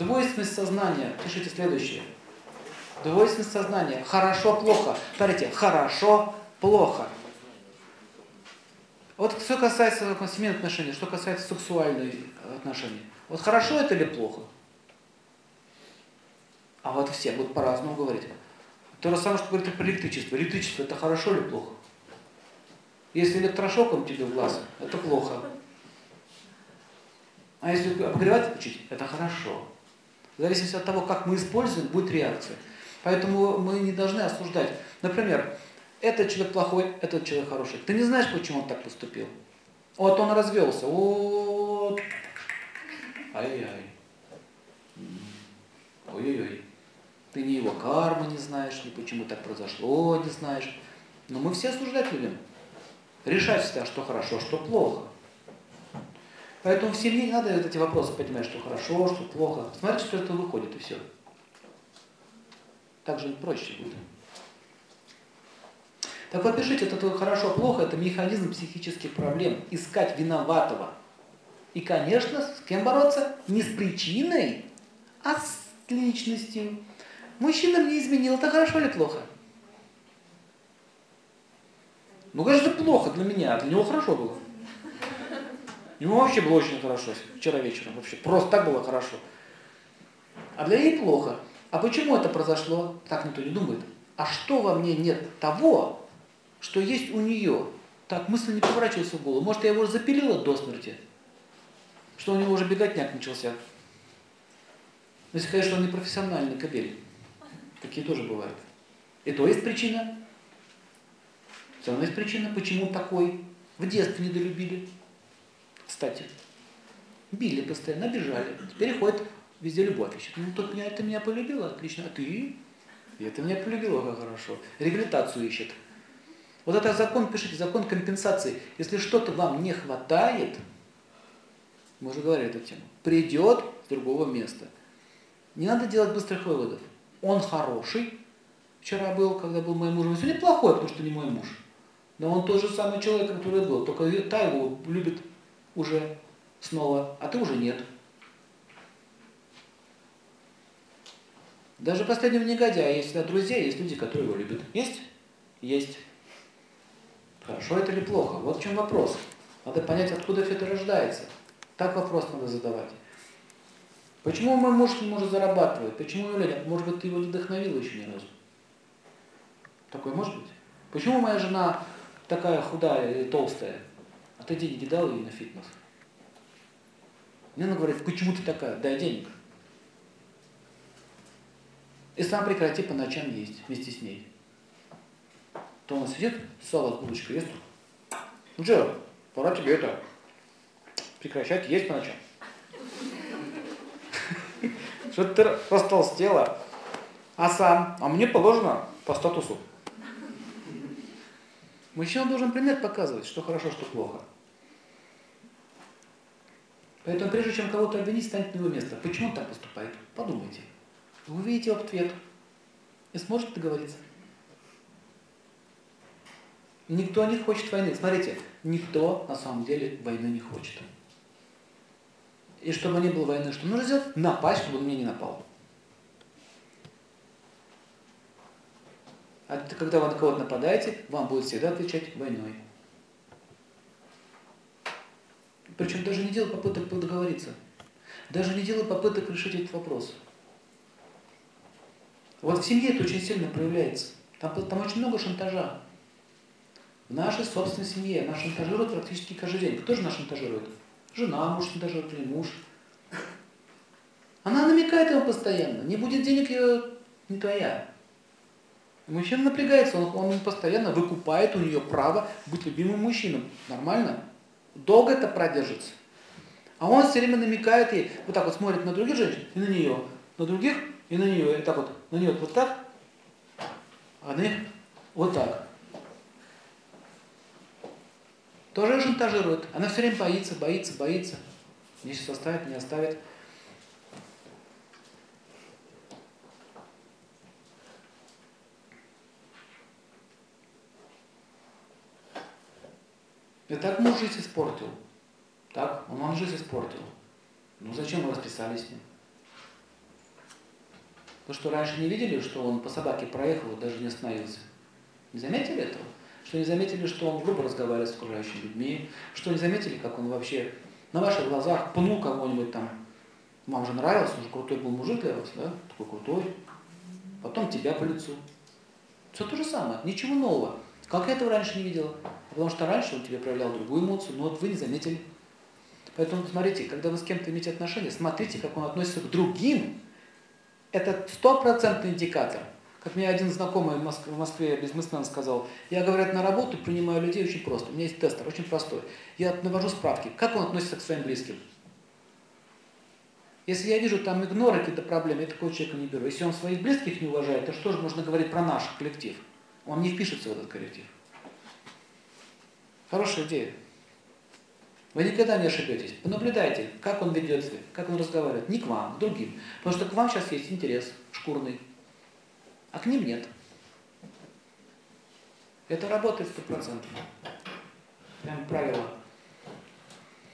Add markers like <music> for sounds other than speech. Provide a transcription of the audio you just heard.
Двойственность сознания. Пишите следующее. Двойственность сознания. Хорошо, плохо. Смотрите, хорошо, плохо. Вот что касается семейных отношений, что касается сексуальных отношений. Вот хорошо это или плохо? А вот все будут по-разному говорить. То же самое, что говорит про электричество. Электричество это хорошо или плохо? Если электрошоком тебе в глаз, это плохо. А если обогревать включить, это хорошо. В зависимости от того, как мы используем, будет реакция. Поэтому мы не должны осуждать. Например, этот человек плохой, этот человек хороший. Ты не знаешь, почему он так поступил. Вот он развелся. Вот. Ай-яй. Ой-ой-ой. Ты ни его кармы не знаешь, ни почему так произошло не знаешь. Но мы все осуждать любим. Решать всегда, что хорошо, что плохо. Поэтому в семье не надо вот эти вопросы поднимать, что хорошо, что плохо. Смотрите, что это выходит, и все. Так же проще будет. Так вот, пишите, это хорошо, плохо, это механизм психических проблем. Искать виноватого. И, конечно, с кем бороться? Не с причиной, а с личностью. Мужчина мне изменил, это хорошо или плохо? Ну, конечно, плохо для меня, а для него хорошо было. Ему вообще было очень хорошо вчера вечером. Вообще просто так было хорошо. А для ней плохо. А почему это произошло? Так никто не думает. А что во мне нет того, что есть у нее? Так мысль не поворачивается в голову. Может, я его запилила до смерти? Что у него уже беготняк начался? Если, конечно, он не профессиональный кобель. Такие тоже бывают. И то есть причина. Все равно есть причина, почему такой. В детстве недолюбили. Кстати. Били постоянно, обижали. Теперь ходит везде любовь ищет. Ну, тот меня, ты меня полюбила, отлично. А ты? И это меня полюбила, как хорошо. Реабилитацию ищет. Вот это закон, пишите, закон компенсации. Если что-то вам не хватает, мы уже говорили эту тему, придет с другого места. Не надо делать быстрых выводов. Он хороший, вчера был, когда был моим мужем, сегодня плохой, потому что не мой муж. Но он тот же самый человек, который был, только та его любит уже снова, а ты уже нет. Даже последнего негодяя есть всегда друзья, есть люди, которые его любят. Есть? Есть. Хорошо это или плохо? Вот в чем вопрос. Надо понять, откуда все это рождается. Так вопрос надо задавать. Почему мой муж не может зарабатывать? Почему нет? Может быть, ты его не вдохновила еще ни разу? Такое может быть? Почему моя жена такая худая и толстая? А ты деньги дал ей на фитнес? Мне она говорит, почему ты такая? Дай денег. И сам прекрати по ночам есть вместе с ней. То он сидит, сало с булочкой ест. Ну что, пора тебе это прекращать есть по ночам. <laughs> Что ты растолстела, а сам, а мне положено по статусу. Мужчина должен пример показывать, что хорошо, что плохо. Поэтому прежде чем кого-то обвинить, станет на его место. Почему он так поступает? Подумайте. Вы увидите ответ и сможете договориться. Никто не хочет войны. Смотрите, никто на самом деле войны не хочет. И чтобы не было войны, что нужно сделать? Напасть, чтобы он мне не напал. А когда вы на кого-то нападаете, вам будет всегда отвечать войной. Причем даже не делать попыток договориться. Даже не делать попыток решить этот вопрос. Вот в семье это очень сильно проявляется. Там, там очень много шантажа. В нашей собственной семье нас шантажируют практически каждый день. Кто же нас шантажирует? Жена, муж шантажирует или муж. Она намекает ему постоянно. Не будет денег, ее не твоя. Мужчина напрягается, он, он постоянно выкупает у нее право быть любимым мужчиной. Нормально? Долго это продержится. А он все время намекает ей, вот так вот смотрит на других женщин и на нее, на других и на нее, и так вот, на нее вот так, а на них вот так. Тоже шантажирует. Она все время боится, боится, боится. Мне сейчас оставит, не оставит. И так муж жизнь испортил. Так, он вам жизнь испортил. Ну зачем вы расписались с ним? Вы что, раньше не видели, что он по собаке проехал и даже не остановился? Не заметили этого? Что не заметили, что он грубо разговаривает с окружающими людьми? Что не заметили, как он вообще на ваших глазах пнул кого-нибудь там? Вам же нравился, он же крутой был мужик для вас, да? Такой крутой. Потом тебя по лицу. Все то же самое, ничего нового. Как я этого раньше не видела? Потому что раньше он тебе проявлял другую эмоцию, но вот вы не заметили. Поэтому посмотрите, когда вы с кем-то имеете отношения, смотрите, как он относится к другим это стопроцентный индикатор. Как мне один знакомый в Москве, в Москве бизнесмен сказал, я, говорят, на работу принимаю людей очень просто. У меня есть тестер, очень простой. Я навожу справки, как он относится к своим близким. Если я вижу там игноры, какие-то проблемы, я такого человека не беру. Если он своих близких не уважает, то что же можно говорить про наш коллектив? Он не впишется в этот коллектив. Хорошая идея. Вы никогда не ошибетесь. Понаблюдайте, как он ведет себя, как он разговаривает. Не к вам, к другим. Потому что к вам сейчас есть интерес шкурный, а к ним нет. Это работает сто процентов. Прям правило.